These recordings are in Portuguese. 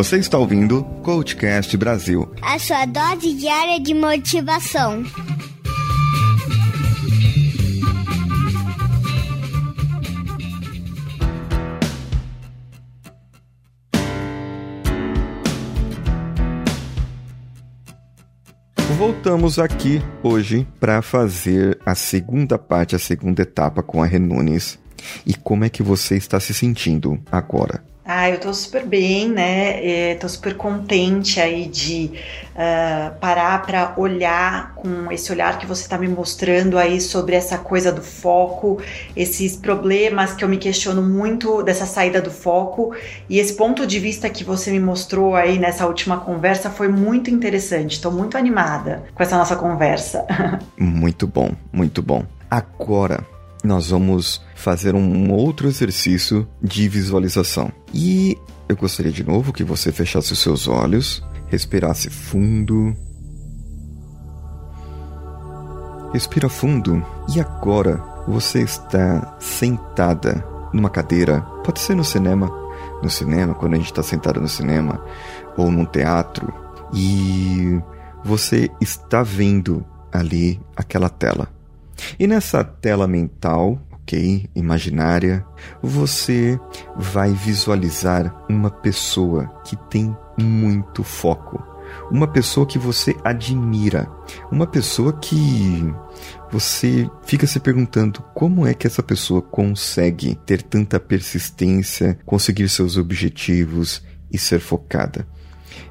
Você está ouvindo Coachcast Brasil a sua dose diária de motivação. Voltamos aqui hoje para fazer a segunda parte, a segunda etapa com a Renunes. E como é que você está se sentindo agora? Ah, eu tô super bem, né? É, tô super contente aí de uh, parar para olhar com esse olhar que você está me mostrando aí sobre essa coisa do foco, esses problemas que eu me questiono muito dessa saída do foco e esse ponto de vista que você me mostrou aí nessa última conversa foi muito interessante. Estou muito animada com essa nossa conversa. muito bom, muito bom. Agora nós vamos fazer um outro exercício de visualização. E eu gostaria de novo que você fechasse os seus olhos, respirasse fundo. Respira fundo e agora você está sentada numa cadeira, pode ser no cinema, no cinema, quando a gente está sentado no cinema, ou num teatro, e você está vendo ali aquela tela. E nessa tela mental, ok, imaginária, você vai visualizar uma pessoa que tem muito foco. Uma pessoa que você admira, uma pessoa que você fica se perguntando como é que essa pessoa consegue ter tanta persistência, conseguir seus objetivos e ser focada.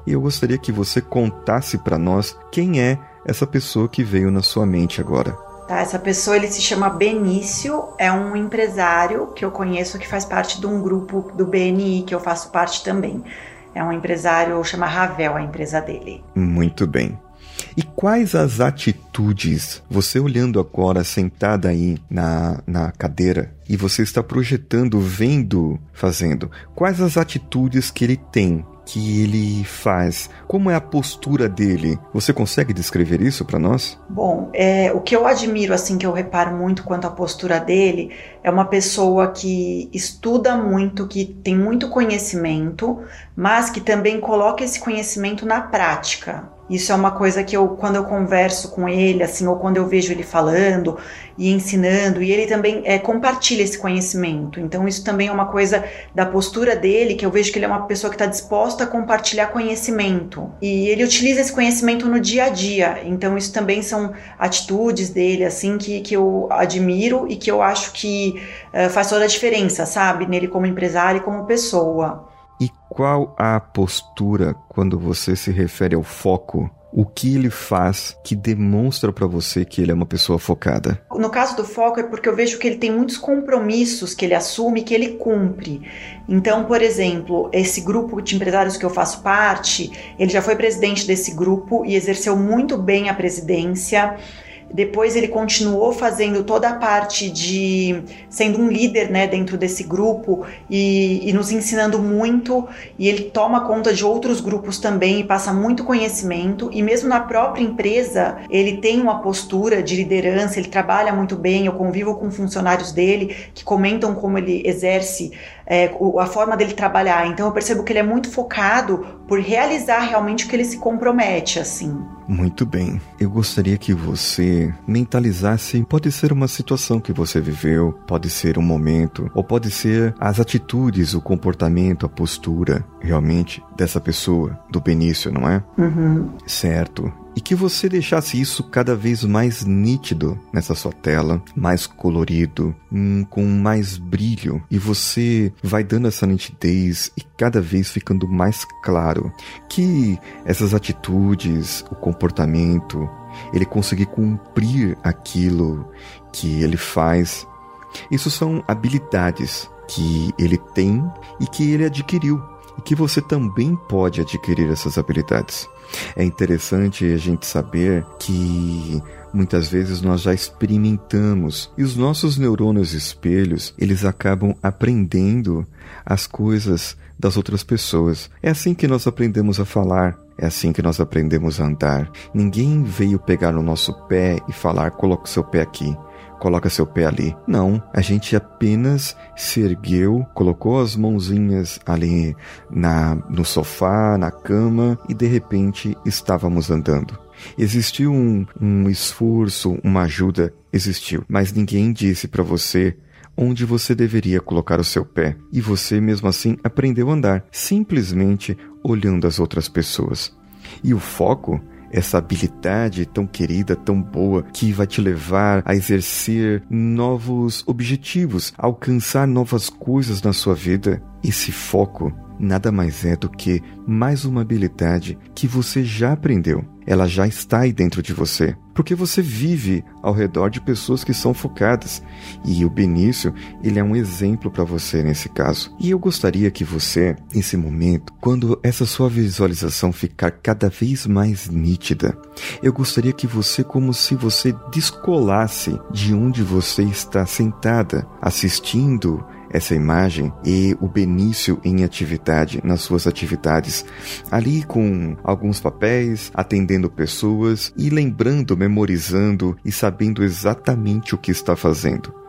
E eu gostaria que você contasse para nós quem é essa pessoa que veio na sua mente agora. Tá, essa pessoa ele se chama Benício, é um empresário que eu conheço que faz parte de um grupo do BNI que eu faço parte também. É um empresário, chama Ravel a empresa dele. Muito bem. E quais as atitudes, você olhando agora sentada aí na, na cadeira e você está projetando, vendo, fazendo, quais as atitudes que ele tem que ele faz? Como é a postura dele? Você consegue descrever isso para nós? Bom, é, o que eu admiro, assim, que eu reparo muito quanto à postura dele, é uma pessoa que estuda muito, que tem muito conhecimento, mas que também coloca esse conhecimento na prática. Isso é uma coisa que eu, quando eu converso com ele, assim, ou quando eu vejo ele falando e ensinando, e ele também é, compartilha esse conhecimento. Então, isso também é uma coisa da postura dele, que eu vejo que ele é uma pessoa que está disposta a compartilhar conhecimento. E ele utiliza esse conhecimento no dia a dia. Então, isso também são atitudes dele, assim, que, que eu admiro e que eu acho que uh, faz toda a diferença, sabe? Nele como empresário e como pessoa. Qual a postura quando você se refere ao foco? O que ele faz que demonstra para você que ele é uma pessoa focada? No caso do foco é porque eu vejo que ele tem muitos compromissos que ele assume que ele cumpre. Então, por exemplo, esse grupo de empresários que eu faço parte, ele já foi presidente desse grupo e exerceu muito bem a presidência. Depois ele continuou fazendo toda a parte de sendo um líder né, dentro desse grupo e, e, nos ensinando muito. E ele toma conta de outros grupos também e passa muito conhecimento. E mesmo na própria empresa, ele tem uma postura de liderança, ele trabalha muito bem. Eu convivo com funcionários dele que comentam como ele exerce é, a forma dele trabalhar. Então eu percebo que ele é muito focado por realizar realmente o que ele se compromete, assim. Muito bem. Eu gostaria que você mentalizasse. Pode ser uma situação que você viveu, pode ser um momento, ou pode ser as atitudes, o comportamento, a postura, realmente, dessa pessoa, do Benício, não é? Uhum. Certo e que você deixasse isso cada vez mais nítido nessa sua tela, mais colorido, hum, com mais brilho, e você vai dando essa nitidez e cada vez ficando mais claro que essas atitudes, o comportamento, ele conseguir cumprir aquilo que ele faz. Isso são habilidades que ele tem e que ele adquiriu e que você também pode adquirir essas habilidades. É interessante a gente saber que muitas vezes nós já experimentamos e os nossos neurônios espelhos, eles acabam aprendendo as coisas das outras pessoas. É assim que nós aprendemos a falar, é assim que nós aprendemos a andar. Ninguém veio pegar no nosso pé e falar: coloque seu pé aqui. Coloca seu pé ali. Não, a gente apenas se ergueu, colocou as mãozinhas ali na no sofá, na cama e de repente estávamos andando. Existiu um, um esforço, uma ajuda, existiu, mas ninguém disse para você onde você deveria colocar o seu pé, e você mesmo assim aprendeu a andar, simplesmente olhando as outras pessoas. E o foco essa habilidade tão querida, tão boa, que vai te levar a exercer novos objetivos, alcançar novas coisas na sua vida. Esse foco nada mais é do que mais uma habilidade que você já aprendeu. Ela já está aí dentro de você, porque você vive ao redor de pessoas que são focadas. E o Benício, ele é um exemplo para você nesse caso. E eu gostaria que você, nesse momento, quando essa sua visualização ficar cada vez mais nítida, eu gostaria que você, como se você descolasse de onde você está sentada, assistindo essa imagem e o Benício em atividade, nas suas atividades, ali com alguns papéis, atendendo pessoas e lembrando, memorizando e sabendo exatamente o que está fazendo.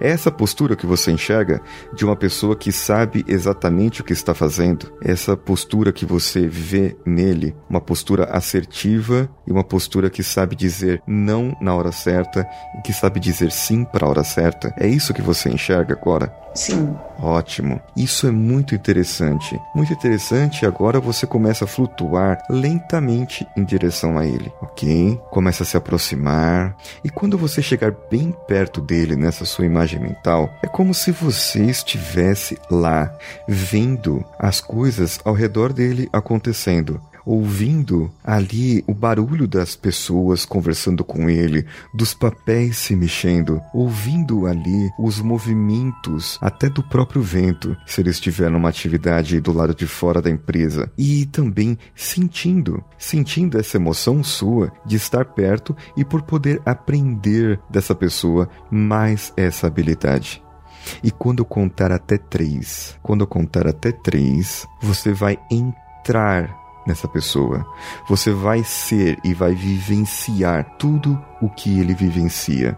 É essa postura que você enxerga de uma pessoa que sabe exatamente o que está fazendo, essa postura que você vê nele, uma postura assertiva e uma postura que sabe dizer não na hora certa e que sabe dizer sim para a hora certa. É isso que você enxerga agora? Sim. Ótimo. Isso é muito interessante. Muito interessante. Agora você começa a flutuar lentamente em direção a ele, ok? Começa a se aproximar. E quando você chegar bem perto dele nessa sua imagem mental, é como se você estivesse lá, vendo as coisas ao redor dele acontecendo ouvindo ali o barulho das pessoas conversando com ele, dos papéis se mexendo, ouvindo ali os movimentos até do próprio vento, se ele estiver numa atividade do lado de fora da empresa, e também sentindo, sentindo essa emoção sua de estar perto e por poder aprender dessa pessoa mais essa habilidade. E quando eu contar até três, quando eu contar até três, você vai entrar nessa pessoa. Você vai ser e vai vivenciar tudo o que ele vivencia.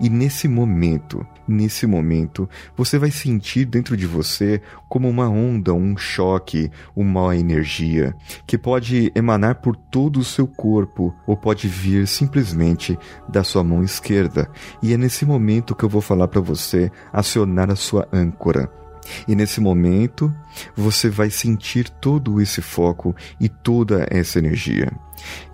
E nesse momento, nesse momento, você vai sentir dentro de você como uma onda, um choque, uma energia que pode emanar por todo o seu corpo ou pode vir simplesmente da sua mão esquerda. E é nesse momento que eu vou falar para você acionar a sua âncora. E nesse momento, você vai sentir todo esse foco e toda essa energia.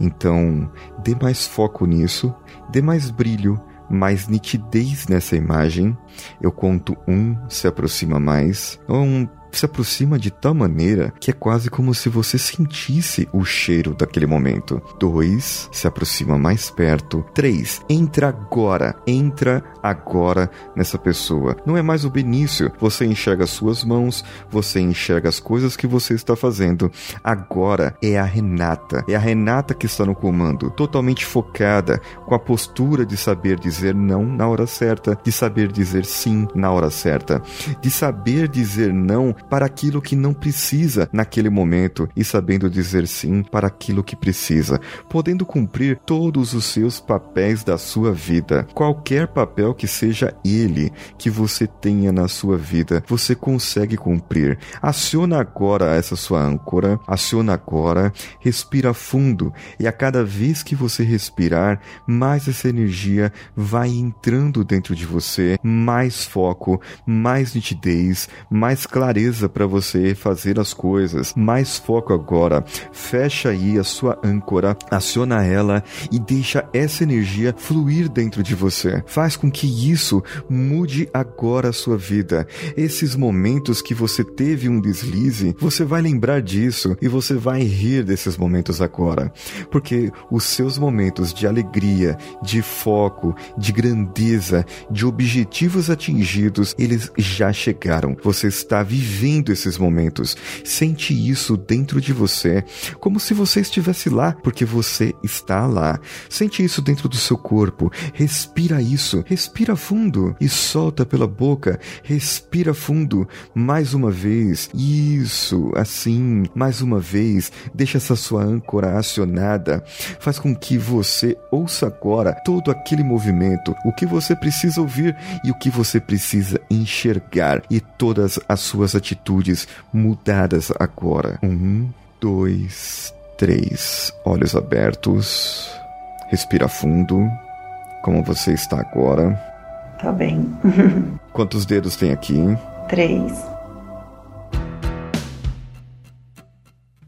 Então, dê mais foco nisso, dê mais brilho, mais nitidez nessa imagem. Eu conto um, se aproxima mais. Um se aproxima de tal maneira que é quase como se você sentisse o cheiro daquele momento. 2. Se aproxima mais perto. 3. Entra agora. Entra agora nessa pessoa. Não é mais o Benício. Você enxerga as suas mãos, você enxerga as coisas que você está fazendo. Agora é a Renata. É a Renata que está no comando, totalmente focada, com a postura de saber dizer não na hora certa, de saber dizer sim na hora certa, de saber dizer não para aquilo que não precisa naquele momento e sabendo dizer sim para aquilo que precisa, podendo cumprir todos os seus papéis da sua vida. Qualquer papel que seja ele que você tenha na sua vida, você consegue cumprir. Aciona agora essa sua âncora, aciona agora, respira fundo e a cada vez que você respirar, mais essa energia vai entrando dentro de você, mais foco, mais nitidez, mais clareza clareza para você fazer as coisas, mais foco agora. Fecha aí a sua âncora, aciona ela e deixa essa energia fluir dentro de você. Faz com que isso mude agora a sua vida. Esses momentos que você teve um deslize, você vai lembrar disso e você vai rir desses momentos agora. Porque os seus momentos de alegria, de foco, de grandeza, de objetivos atingidos, eles já chegaram. Você está vivendo vivendo esses momentos. Sente isso dentro de você, como se você estivesse lá, porque você está lá. Sente isso dentro do seu corpo. Respira isso. Respira fundo e solta pela boca. Respira fundo mais uma vez. Isso, assim, mais uma vez. Deixa essa sua âncora acionada. Faz com que você ouça agora todo aquele movimento, o que você precisa ouvir e o que você precisa enxergar e todas as suas atitudes mudadas agora. Um, dois, três. Olhos abertos. Respira fundo. Como você está agora? Tá bem. Quantos dedos tem aqui? Três.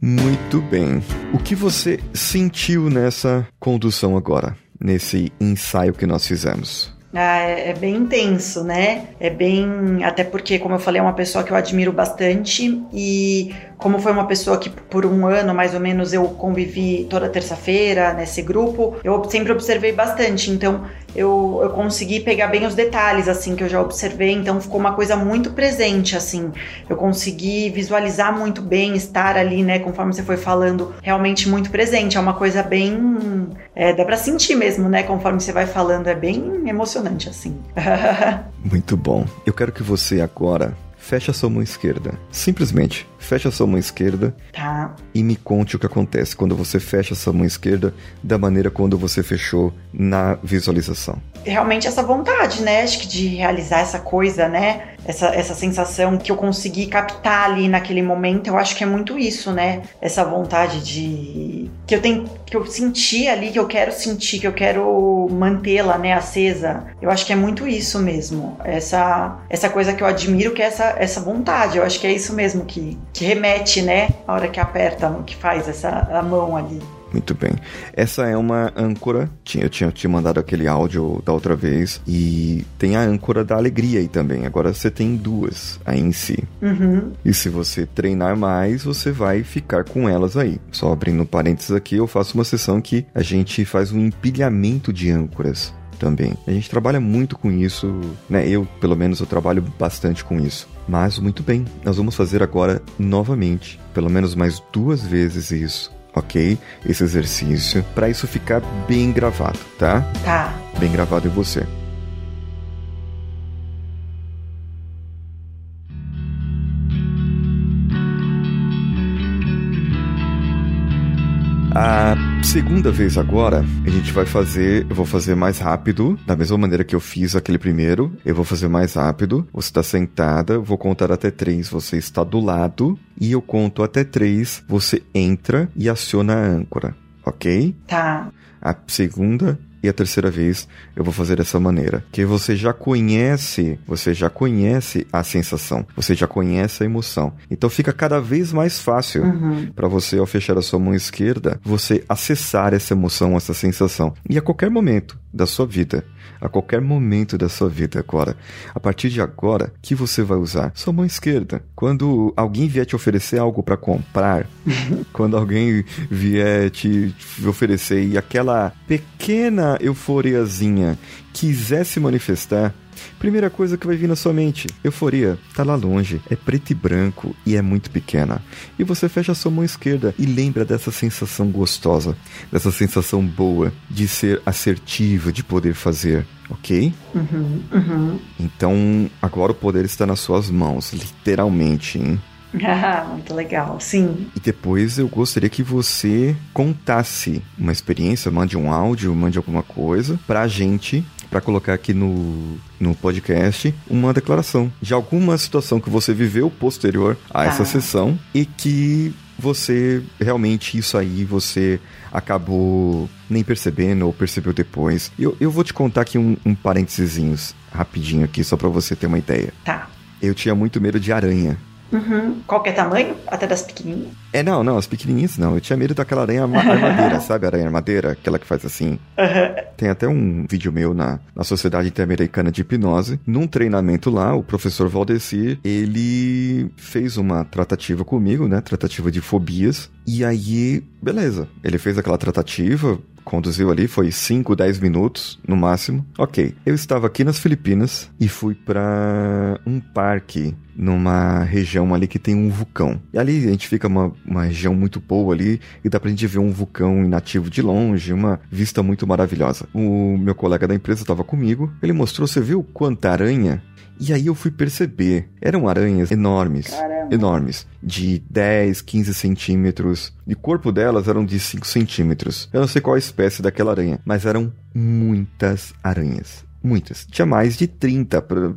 Muito bem. O que você sentiu nessa condução agora? Nesse ensaio que nós fizemos? Ah, é, é bem intenso, né? É bem. Até porque, como eu falei, é uma pessoa que eu admiro bastante e como foi uma pessoa que por um ano mais ou menos eu convivi toda terça-feira nesse grupo, eu sempre observei bastante. Então eu, eu consegui pegar bem os detalhes, assim, que eu já observei. Então ficou uma coisa muito presente, assim. Eu consegui visualizar muito bem, estar ali, né, conforme você foi falando, realmente muito presente. É uma coisa bem. É, dá pra sentir mesmo, né, conforme você vai falando. É bem emocionante, assim. muito bom. Eu quero que você agora feche a sua mão esquerda. Simplesmente feche a sua mão esquerda tá. e me conte o que acontece quando você fecha a sua mão esquerda da maneira quando você fechou na visualização. Realmente essa vontade, né? Acho que de realizar essa coisa, né? Essa, essa sensação que eu consegui captar ali naquele momento, eu acho que é muito isso, né? Essa vontade de. que eu tenho. que eu senti ali, que eu quero sentir, que eu quero mantê-la, né, acesa. Eu acho que é muito isso mesmo. Essa, essa coisa que eu admiro, que é essa, essa vontade. Eu acho que é isso mesmo que, que remete, né? A hora que aperta, que faz essa a mão ali. Muito bem. Essa é uma âncora. Eu tinha te mandado aquele áudio da outra vez. E tem a âncora da alegria aí também. Agora você tem duas aí em si. Uhum. E se você treinar mais, você vai ficar com elas aí. Só abrindo parênteses aqui, eu faço uma sessão que a gente faz um empilhamento de âncoras também. A gente trabalha muito com isso, né? Eu, pelo menos, eu trabalho bastante com isso. Mas muito bem, nós vamos fazer agora novamente, pelo menos mais duas vezes isso, ok? Esse exercício, para isso ficar bem gravado, tá? Tá. Bem gravado em você. A segunda vez agora, a gente vai fazer, eu vou fazer mais rápido, da mesma maneira que eu fiz aquele primeiro, eu vou fazer mais rápido. Você está sentada, vou contar até três, você está do lado, e eu conto até três, você entra e aciona a âncora, ok? Tá. A segunda e a terceira vez eu vou fazer dessa maneira. Que você já conhece, você já conhece a sensação, você já conhece a emoção. Então fica cada vez mais fácil uhum. para você, ao fechar a sua mão esquerda, você acessar essa emoção, essa sensação. E a qualquer momento da sua vida, a qualquer momento da sua vida agora. A partir de agora, que você vai usar? Sua mão esquerda. Quando alguém vier te oferecer algo para comprar, quando alguém vier te oferecer e aquela pequena euforiazinha quiser se manifestar, Primeira coisa que vai vir na sua mente: euforia. Tá lá longe, é preto e branco e é muito pequena. E você fecha a sua mão esquerda e lembra dessa sensação gostosa, dessa sensação boa de ser assertivo, de poder fazer, ok? Uhum, uhum. Então agora o poder está nas suas mãos, literalmente, hein? Ah, muito legal, sim. E depois eu gostaria que você contasse uma experiência, mande um áudio, mande alguma coisa pra gente para colocar aqui no, no podcast uma declaração de alguma situação que você viveu posterior a essa ah. sessão e que você realmente isso aí você acabou nem percebendo ou percebeu depois. Eu, eu vou te contar aqui um, um parênteses rapidinho aqui só para você ter uma ideia. Tá. Eu tinha muito medo de aranha. Uhum. Qualquer tamanho? Até das pequenininhas? É, não, não, as pequenininhas não. Eu tinha medo daquela aranha armadeira, sabe? Aranha armadeira, aquela que faz assim. Uhum. Tem até um vídeo meu na, na Sociedade Interamericana de Hipnose. Num treinamento lá, o professor Valdecir, ele fez uma tratativa comigo, né? Tratativa de fobias. E aí, beleza. Ele fez aquela tratativa, conduziu ali, foi 5, 10 minutos no máximo. Ok. Eu estava aqui nas Filipinas e fui para um parque numa região ali que tem um vulcão. E ali a gente fica uma, uma região muito boa ali e dá pra gente ver um vulcão inativo de longe, uma vista muito maravilhosa. O meu colega da empresa estava comigo, ele mostrou, você viu quanta aranha? E aí eu fui perceber, eram aranhas enormes, Caramba. enormes, de 10, 15 centímetros. E o corpo delas eram de 5 centímetros. Eu não sei qual a espécie daquela aranha, mas eram muitas aranhas. Muitas. Tinha mais de 30, pra, Uhum.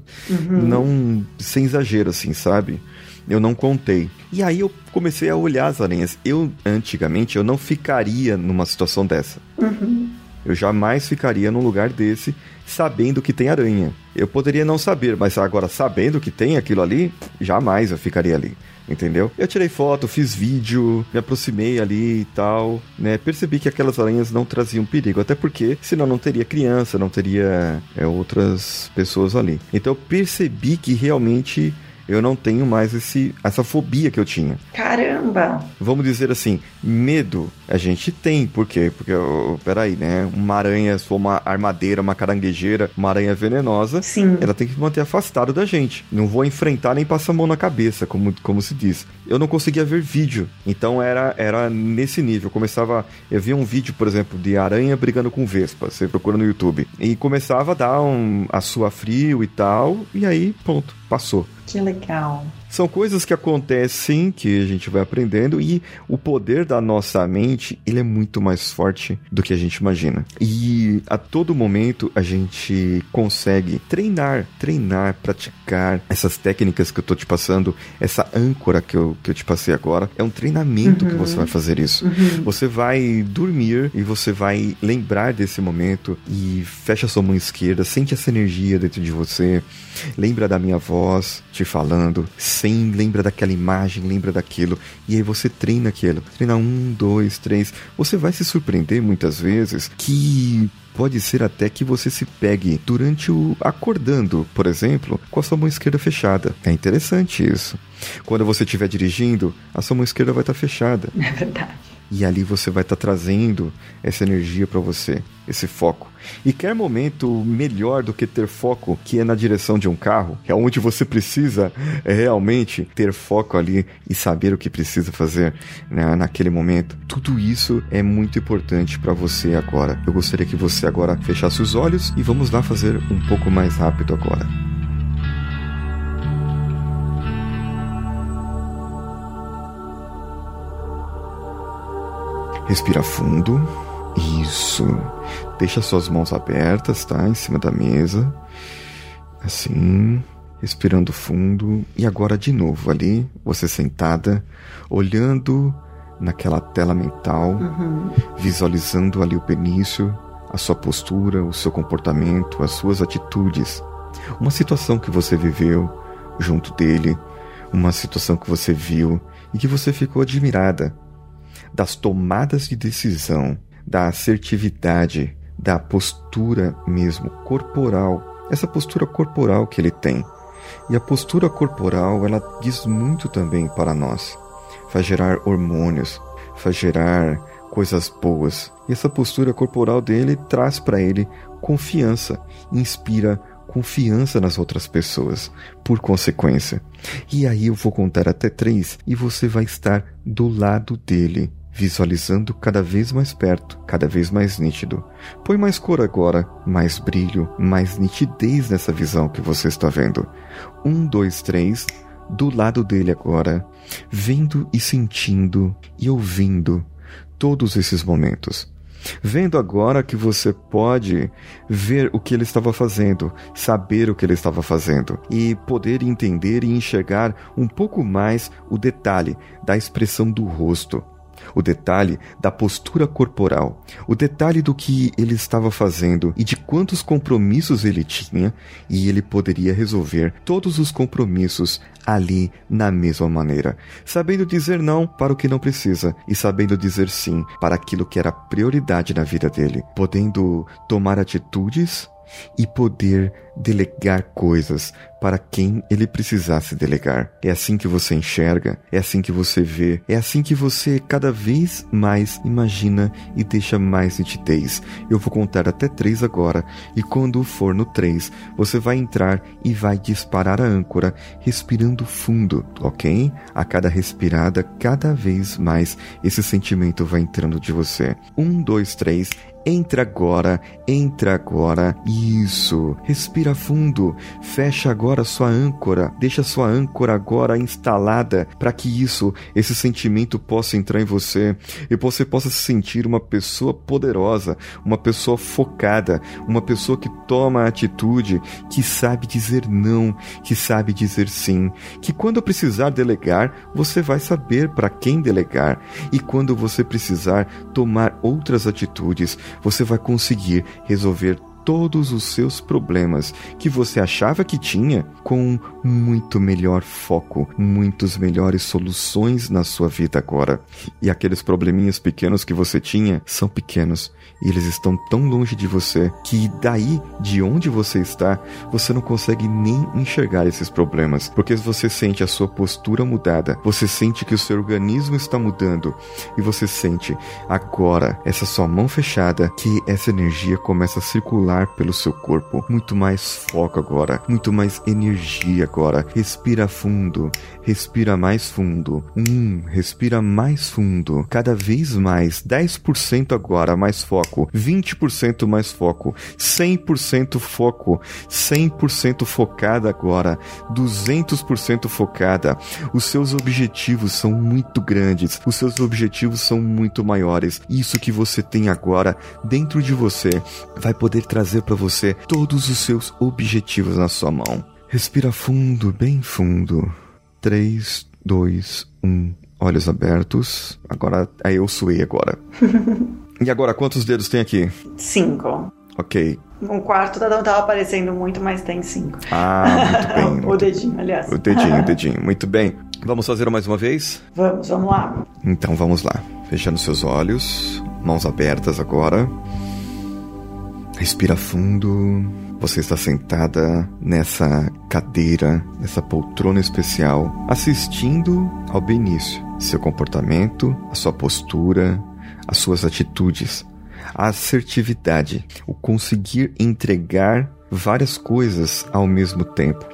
não sem exagero assim, sabe? Eu não contei. E aí eu comecei a olhar as aranhas. Eu, antigamente, eu não ficaria numa situação dessa. Uhum. Eu jamais ficaria num lugar desse sabendo que tem aranha. Eu poderia não saber, mas agora sabendo que tem aquilo ali, jamais eu ficaria ali. Entendeu? Eu tirei foto, fiz vídeo, me aproximei ali e tal, né? Percebi que aquelas aranhas não traziam perigo, até porque senão não teria criança, não teria é, outras pessoas ali. Então eu percebi que realmente eu não tenho mais esse, essa fobia que eu tinha Caramba! vamos dizer assim, medo a gente tem. Por quê? Porque, oh, peraí, né? Uma aranha, se for uma armadeira, uma caranguejeira, uma aranha venenosa, Sim. ela tem que manter afastado da gente. Não vou enfrentar nem passar a mão na cabeça, como, como se diz. Eu não conseguia ver vídeo. Então era, era nesse nível. Eu começava. Eu via um vídeo, por exemplo, de aranha brigando com vespa. Você procura no YouTube. E começava a dar um, a sua frio e tal. E aí, pronto, passou. Que legal. São coisas que acontecem, que a gente vai aprendendo e o poder da nossa mente, ele é muito mais forte do que a gente imagina. E a todo momento a gente consegue treinar, treinar, praticar essas técnicas que eu tô te passando, essa âncora que eu, que eu te passei agora, é um treinamento que você vai fazer isso. Você vai dormir e você vai lembrar desse momento e fecha sua mão esquerda, sente essa energia dentro de você, lembra da minha voz te falando, sem lembra daquela imagem, lembra daquilo, e aí você treina aquilo. Treina um, dois, três. Você vai se surpreender muitas vezes que pode ser até que você se pegue durante o acordando, por exemplo, com a sua mão esquerda fechada. É interessante isso. Quando você estiver dirigindo, a sua mão esquerda vai estar fechada. É verdade. E ali você vai estar trazendo essa energia para você, esse foco. E quer momento melhor do que ter foco, que é na direção de um carro, é onde você precisa é, realmente ter foco ali e saber o que precisa fazer né, naquele momento. Tudo isso é muito importante para você agora. Eu gostaria que você agora fechasse os olhos e vamos lá fazer um pouco mais rápido agora. Respira fundo. Isso. Deixa suas mãos abertas, tá? Em cima da mesa. Assim. Respirando fundo. E agora de novo ali, você sentada, olhando naquela tela mental, Uhum. visualizando ali o penício, a sua postura, o seu comportamento, as suas atitudes. Uma situação que você viveu junto dele, uma situação que você viu e que você ficou admirada das tomadas de decisão, da assertividade, da postura mesmo corporal, essa postura corporal que ele tem. E a postura corporal, ela diz muito também para nós. Faz gerar hormônios, faz gerar coisas boas. E essa postura corporal dele traz para ele confiança, inspira confiança nas outras pessoas, por consequência. E aí eu vou contar até três e você vai estar do lado dele, visualizando cada vez mais perto, cada vez mais nítido. Põe mais cor agora, mais brilho, mais nitidez nessa visão que você está vendo. Um, dois, três. Do lado dele agora, vendo e sentindo e ouvindo todos esses momentos. Vendo agora que você pode ver o que ele estava fazendo, saber o que ele estava fazendo e poder entender e enxergar um pouco mais o detalhe da expressão do rosto, o detalhe da postura corporal, o detalhe do que ele estava fazendo e de quantos compromissos ele tinha, e ele poderia resolver todos os compromissos ali na mesma maneira, sabendo dizer não para o que não precisa e sabendo dizer sim para aquilo que era prioridade na vida dele, podendo tomar atitudes e poder delegar coisas para quem ele precisasse delegar. É assim que você enxerga, é assim que você vê, é assim que você cada vez mais imagina e deixa mais nitidez. Eu vou contar até três agora, e quando for no três, você vai entrar e vai disparar a âncora, respirando fundo, ok? A cada respirada, cada vez mais esse sentimento vai entrando de você. Um, dois, três Entra agora, entra agora. Isso. Respira fundo. Fecha agora sua âncora. Deixa sua âncora agora instalada para que isso, esse sentimento possa entrar em você e você possa se sentir uma pessoa poderosa, uma pessoa focada, uma pessoa que toma atitude, que sabe dizer não, que sabe dizer sim, que quando precisar delegar, você vai saber para quem delegar e quando você precisar tomar outras atitudes, você vai conseguir resolver todos os seus problemas que você achava que tinha com muito melhor foco, muitas melhores soluções na sua vida agora. E aqueles probleminhas pequenos que você tinha são pequenos. E eles estão tão longe de você que daí, de onde você está, você não consegue nem enxergar esses problemas, porque você sente a sua postura mudada, você sente que o seu organismo está mudando. E você sente agora essa sua mão fechada que essa energia começa a circular pelo seu corpo, muito mais foco agora, muito mais energia agora. Respira fundo, respira mais fundo. Um, respira mais fundo, cada vez mais, 10% agora mais foco, 20% mais foco, 100% foco, 100% focada agora, 200% focada. Os seus objetivos são muito grandes, os seus objetivos são muito maiores. Isso que você tem agora dentro de você vai poder trazer para você todos os seus objetivos na sua mão. Respira fundo, bem fundo. 3, 2, 1. Olhos abertos. Agora, aí eu suei agora. E agora, quantos dedos tem aqui? Cinco. Ok. Um quarto não estava aparecendo muito, mas tem cinco. Ah, muito bem. o muito... dedinho, aliás. O dedinho, o dedinho. Muito bem. Vamos fazer mais uma vez? Vamos, vamos lá. Então vamos lá. Fechando seus olhos, mãos abertas agora. Respira fundo. Você está sentada nessa cadeira, nessa poltrona especial, assistindo ao Benício. Seu comportamento, a sua postura, as suas atitudes, a assertividade, o conseguir entregar várias coisas ao mesmo tempo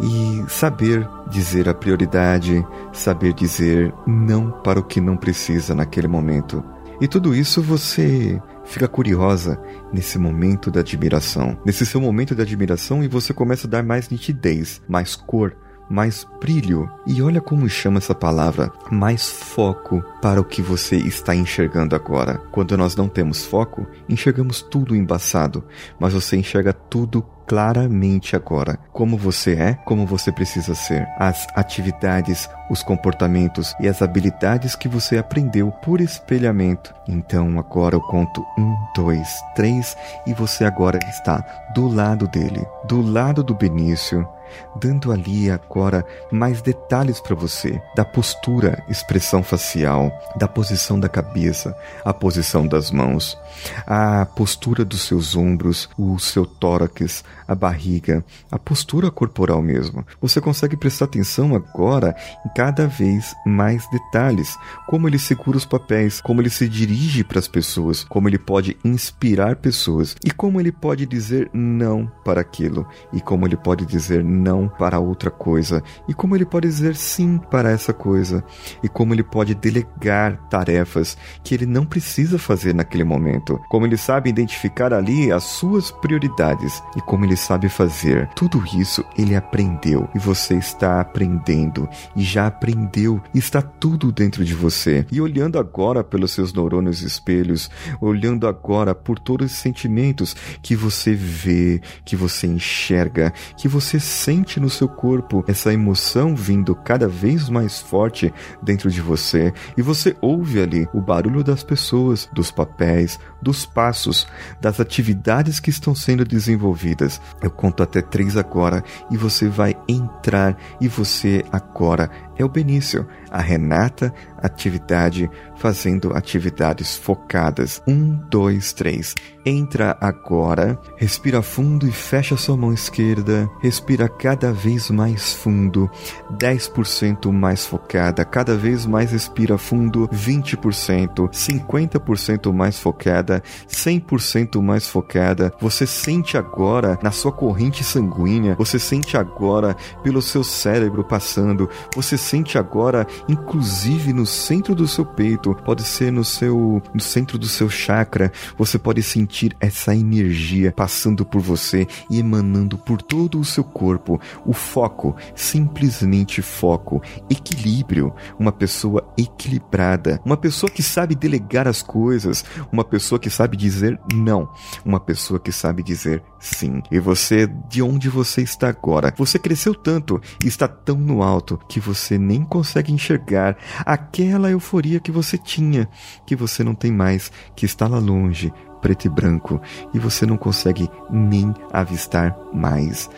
e saber dizer a prioridade, saber dizer não para o que não precisa naquele momento. E tudo isso você fica curiosa nesse momento da admiração, nesse seu momento de admiração e você começa a dar mais nitidez, mais cor, mais brilho. E olha como chama essa palavra, mais foco para o que você está enxergando agora. Quando nós não temos foco, enxergamos tudo embaçado, mas você enxerga tudo claramente agora como você é, como você precisa ser, as atividades, os comportamentos e as habilidades que você aprendeu por espelhamento. Então agora eu conto um, dois, três e você agora está do lado dele, do lado do Benício, dando ali agora mais detalhes para você da postura, expressão facial, da posição da cabeça, a posição das mãos, a postura dos seus ombros, o seu tórax, a barriga, a postura corporal mesmo. Você consegue prestar atenção agora em cada vez mais detalhes, como ele segura os papéis, como ele se dirige para as pessoas, como ele pode inspirar pessoas e como ele pode dizer não para aquilo e como ele pode dizer não para outra coisa e como ele pode dizer sim para essa coisa e como ele pode delegar tarefas que ele não precisa fazer naquele momento, como ele sabe identificar ali as suas prioridades e como ele sabe fazer. Tudo isso ele aprendeu e você está aprendendo e já aprendeu, está tudo dentro de você. E olhando agora pelos seus neurônios espelhos, olhando agora por todos os sentimentos que você vê, que você enxerga, que você sente no seu corpo, essa emoção vindo cada vez mais forte dentro de você, e você ouve ali o barulho das pessoas, dos papéis, dos passos, das atividades que estão sendo desenvolvidas. Eu conto até três agora e você vai entrar e você agora é o Benício. A Renata, atividade, fazendo atividades focadas. Um, dois, três. Entra agora, respira fundo e fecha sua mão esquerda. Respira cada vez mais fundo, 10% mais focada. Cada vez mais respira fundo, 20%, 50% mais focada, 100% mais focada. Você sente agora na sua corrente sanguínea, você sente agora pelo seu cérebro passando, você sente agora inclusive no centro do seu peito, pode ser no seu no centro do seu chakra, você pode sentir essa energia passando por você e emanando por todo o seu corpo. O foco, simplesmente foco, equilíbrio, uma pessoa equilibrada, uma pessoa que sabe delegar as coisas, uma pessoa que sabe dizer não, uma pessoa que sabe dizer sim. E você, de onde você está agora? Você cresceu tanto está tão no alto que você nem consegue enxergar aquela euforia que você tinha, que você não tem mais, que está lá longe, preto e branco, e você não consegue nem avistar mais.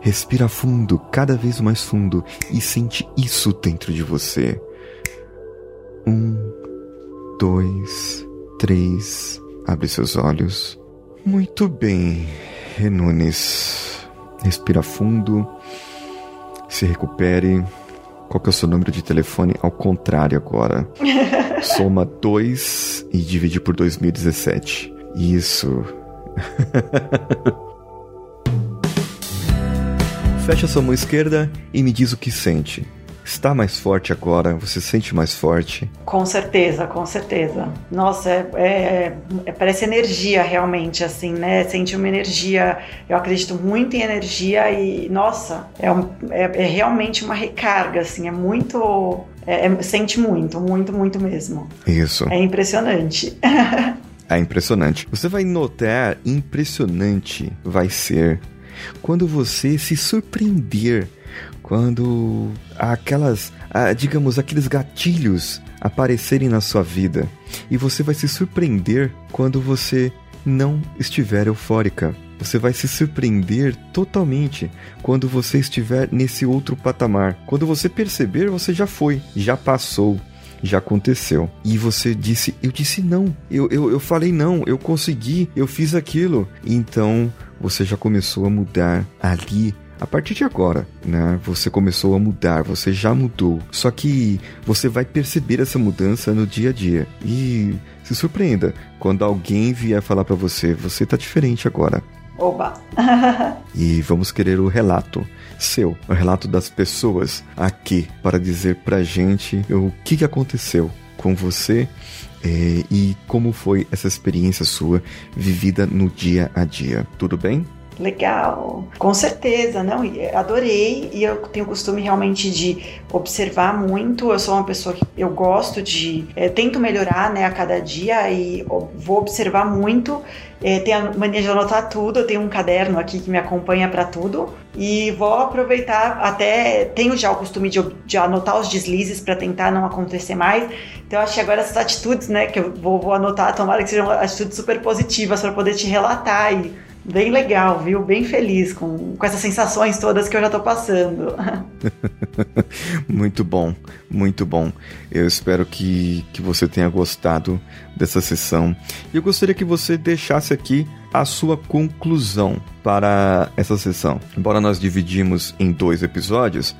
Respira fundo, cada vez mais fundo, e sente isso dentro de você. Um, dois, três. Abre seus olhos. Muito bem, Renunes. Respira fundo. Se recupere. Qual que é o seu número de telefone? Ao contrário agora. Soma 2 e divide por 2017. Isso. Fecha sua mão esquerda e me diz o que sente. Está mais forte agora? Você sente mais forte? Com certeza, com certeza. Nossa, é, é, é, parece energia realmente, assim, né? Sente uma energia. Eu acredito muito em energia e, nossa, é, um, é, é realmente uma recarga, assim, é muito. É, é, sente muito, muito, muito mesmo. Isso. É impressionante. é impressionante. Você vai notar, impressionante vai ser quando você se surpreender quando aquelas, digamos, aqueles gatilhos aparecerem na sua vida e você vai se surpreender quando você não estiver eufórica. Você vai se surpreender totalmente quando você estiver nesse outro patamar. Quando você perceber, você já foi, já passou, já aconteceu. E você disse: Eu disse não, eu, eu, eu falei não, eu consegui, eu fiz aquilo. Então você já começou a mudar ali a partir de agora, né, você começou a mudar, você já mudou. Só que você vai perceber essa mudança no dia a dia. E se surpreenda quando alguém vier falar para você, você tá diferente agora. Oba! e vamos querer o relato seu, o relato das pessoas aqui para dizer pra gente o que, que aconteceu com você é, e como foi essa experiência sua vivida no dia a dia. Tudo bem? Legal, com certeza, não, adorei e eu tenho o costume realmente de observar muito. Eu sou uma pessoa que eu gosto de, é, tento melhorar, né, a cada dia e vou observar muito. É, tenho a mania de anotar tudo. Eu tenho um caderno aqui que me acompanha para tudo e vou aproveitar. Até tenho já o costume de, de anotar os deslizes para tentar não acontecer mais. Então, acho que agora essas atitudes, né, que eu vou, vou anotar, tomara que sejam atitudes super positivas para poder te relatar e Bem legal, viu? Bem feliz com, com essas sensações todas que eu já tô passando. muito bom, muito bom. Eu espero que, que você tenha gostado dessa sessão. E eu gostaria que você deixasse aqui a sua conclusão para essa sessão. Embora nós dividimos em dois episódios,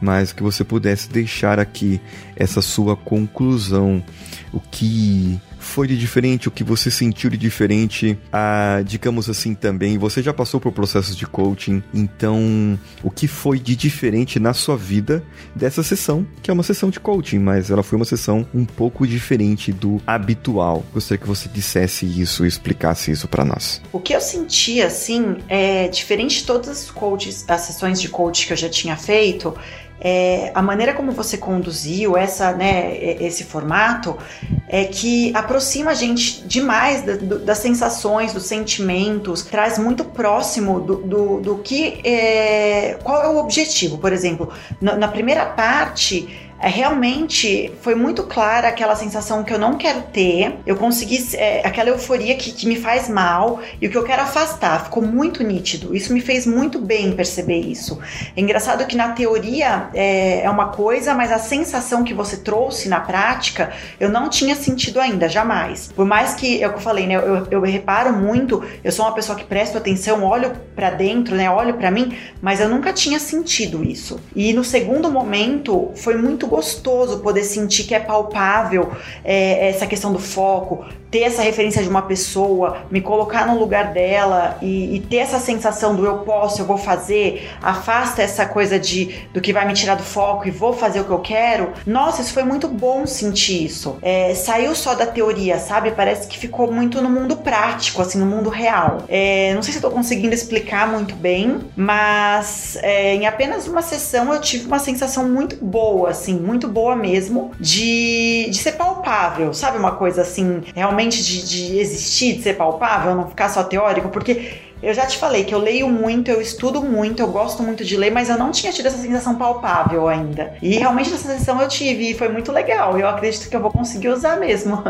mas que você pudesse deixar aqui essa sua conclusão, o que foi de diferente, o que você sentiu de diferente, ah, digamos assim também, você já passou por processos de coaching, então o que foi de diferente na sua vida dessa sessão, que é uma sessão de coaching, mas ela foi uma sessão um pouco diferente do habitual. Gostaria que você dissesse isso explicasse isso para nós. O que eu senti assim, é diferente de todas as coaches, as sessões de coaching que eu já tinha feito, é, a maneira como você conduziu essa, né, esse formato é que aproxima a gente demais da, do, das sensações, dos sentimentos, traz muito próximo do, do, do que é, qual é o objetivo. Por exemplo, na, na primeira parte realmente foi muito clara aquela sensação que eu não quero ter. Eu consegui é, aquela euforia que, que, me faz mal e o que eu quero afastar. Ficou muito nítido. Isso me fez muito bem perceber isso. É engraçado que na teoria é, é uma coisa, mas a sensação que você trouxe na prática eu não tinha sentido ainda, jamais. Por mais que, é o que eu falei, né? Eu, eu reparo muito, eu sou uma pessoa que presta atenção, olho para dentro, né? Olho para mim, mas eu nunca tinha sentido isso. E no segundo momento foi muito gostoso poder sentir que é palpável é, essa questão do foco, ter essa referência de uma pessoa, me colocar no lugar dela e, e, ter essa sensação do eu posso, eu vou fazer, afasta essa coisa de do que vai me tirar do foco e vou fazer o que eu quero. Nossa, isso foi muito bom sentir isso. É, saiu só da teoria, sabe? Parece que ficou muito no mundo prático, assim, no mundo real. É, não sei se eu tô conseguindo explicar muito bem, mas é, em apenas uma sessão eu tive uma sensação muito boa, assim, muito boa mesmo, de, de ser palpável, sabe? Uma coisa assim, realmente de, de existir, de ser palpável, não ficar só teórico, porque eu já te falei que eu leio muito, eu estudo muito, eu gosto muito de ler, mas eu não tinha tido essa sensação palpável ainda. E realmente essa sensação eu tive e foi muito legal. Eu acredito que eu vou conseguir usar mesmo.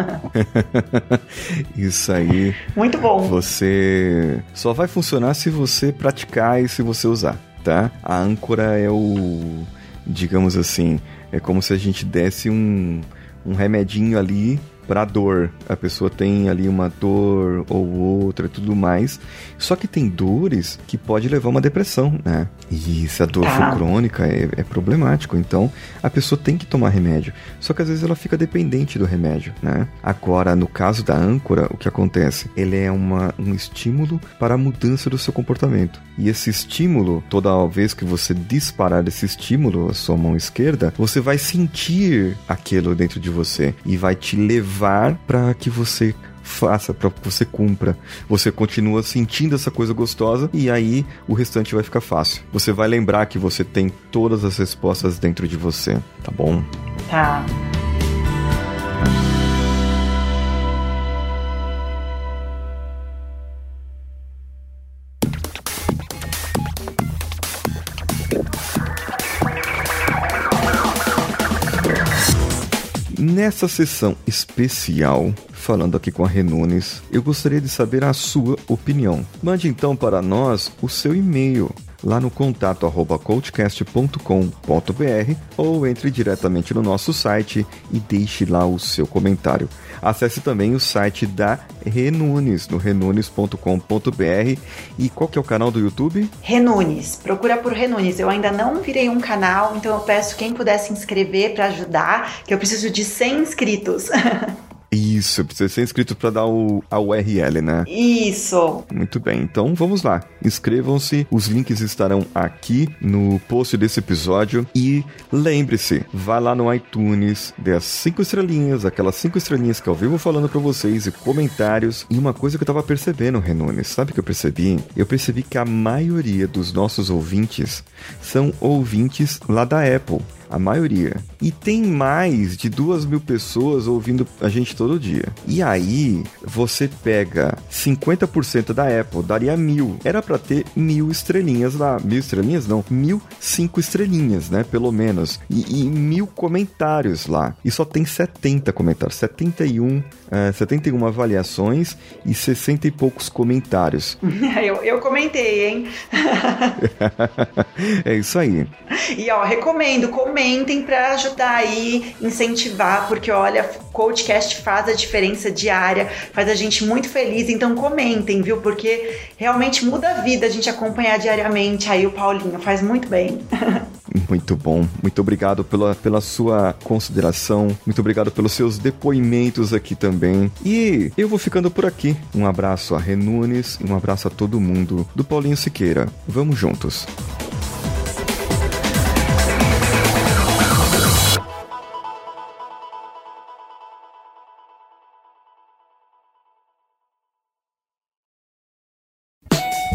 Isso aí. Muito bom. Você só vai funcionar se você praticar e se você usar, tá? A âncora é o, digamos assim, é como se a gente desse um, um remedinho ali para dor. A pessoa tem ali uma dor ou outra e tudo mais. Só que tem dores que pode levar a uma depressão, né? E se a dor for ah. crônica é, é, problemático. Então a pessoa tem que tomar remédio. Só que às vezes ela fica dependente do remédio, né? Agora, no caso da âncora, o que acontece? Ele é uma, um estímulo para a mudança do seu comportamento. E esse estímulo, toda vez que você disparar esse estímulo, a sua mão esquerda, você vai sentir aquilo dentro de você e vai te levar levar para que você faça, para que você cumpra. Você continua sentindo essa coisa gostosa e aí o restante vai ficar fácil. Você vai lembrar que você tem todas as respostas dentro de você, tá bom? Tá. Nessa sessão especial, falando aqui com a Renunes, eu gostaria de saber a sua opinião. Mande então para nós o seu e-mail lá no contato arroba coachcast.com.br ou entre diretamente no nosso site e deixe lá o seu comentário. Acesse também o site da Renunes, no renunes.com.br. E qual que é o canal do YouTube? Renunes. Procura por Renunes. Eu ainda não virei um canal, então eu peço quem puder se inscrever para ajudar, que eu preciso de 100 inscritos. Isso, precisa ser inscrito para dar o, a URL, né? Isso. Muito bem, então vamos lá. Inscrevam-se, os links estarão aqui no post desse episódio. E lembre-se, vá lá no iTunes, dê as cinco estrelinhas, aquelas cinco estrelinhas que eu vivo falando para vocês e comentários. E uma coisa que eu tava percebendo, Renones, sabe o que eu percebi? Eu percebi que a maioria dos nossos ouvintes são ouvintes lá da Apple a maioria. E tem mais de duas mil pessoas ouvindo a gente todo dia. E aí, você pega 50% da Apple, daria mil. Era para ter mil estrelinhas lá. Mil estrelinhas? Não, mil cinco estrelinhas, né? Pelo menos. E, e mil comentários lá. E só tem 70 comentários. 71, uh, 71 avaliações e 60 e poucos comentários. eu, eu comentei, hein? é isso aí. E ó, recomendo, comentem para ajudar aí, incentivar, porque olha, Coachcast faz a diferença diária, faz a gente muito feliz, então comentem, viu? Porque realmente muda a vida a gente acompanhar diariamente aí o Paulinho, faz muito bem. Muito bom. Muito obrigado pela, pela sua consideração. Muito obrigado pelos seus depoimentos aqui também. E eu vou ficando por aqui. Um abraço a Renunes e um abraço a todo mundo do Paulinho Siqueira. Vamos juntos.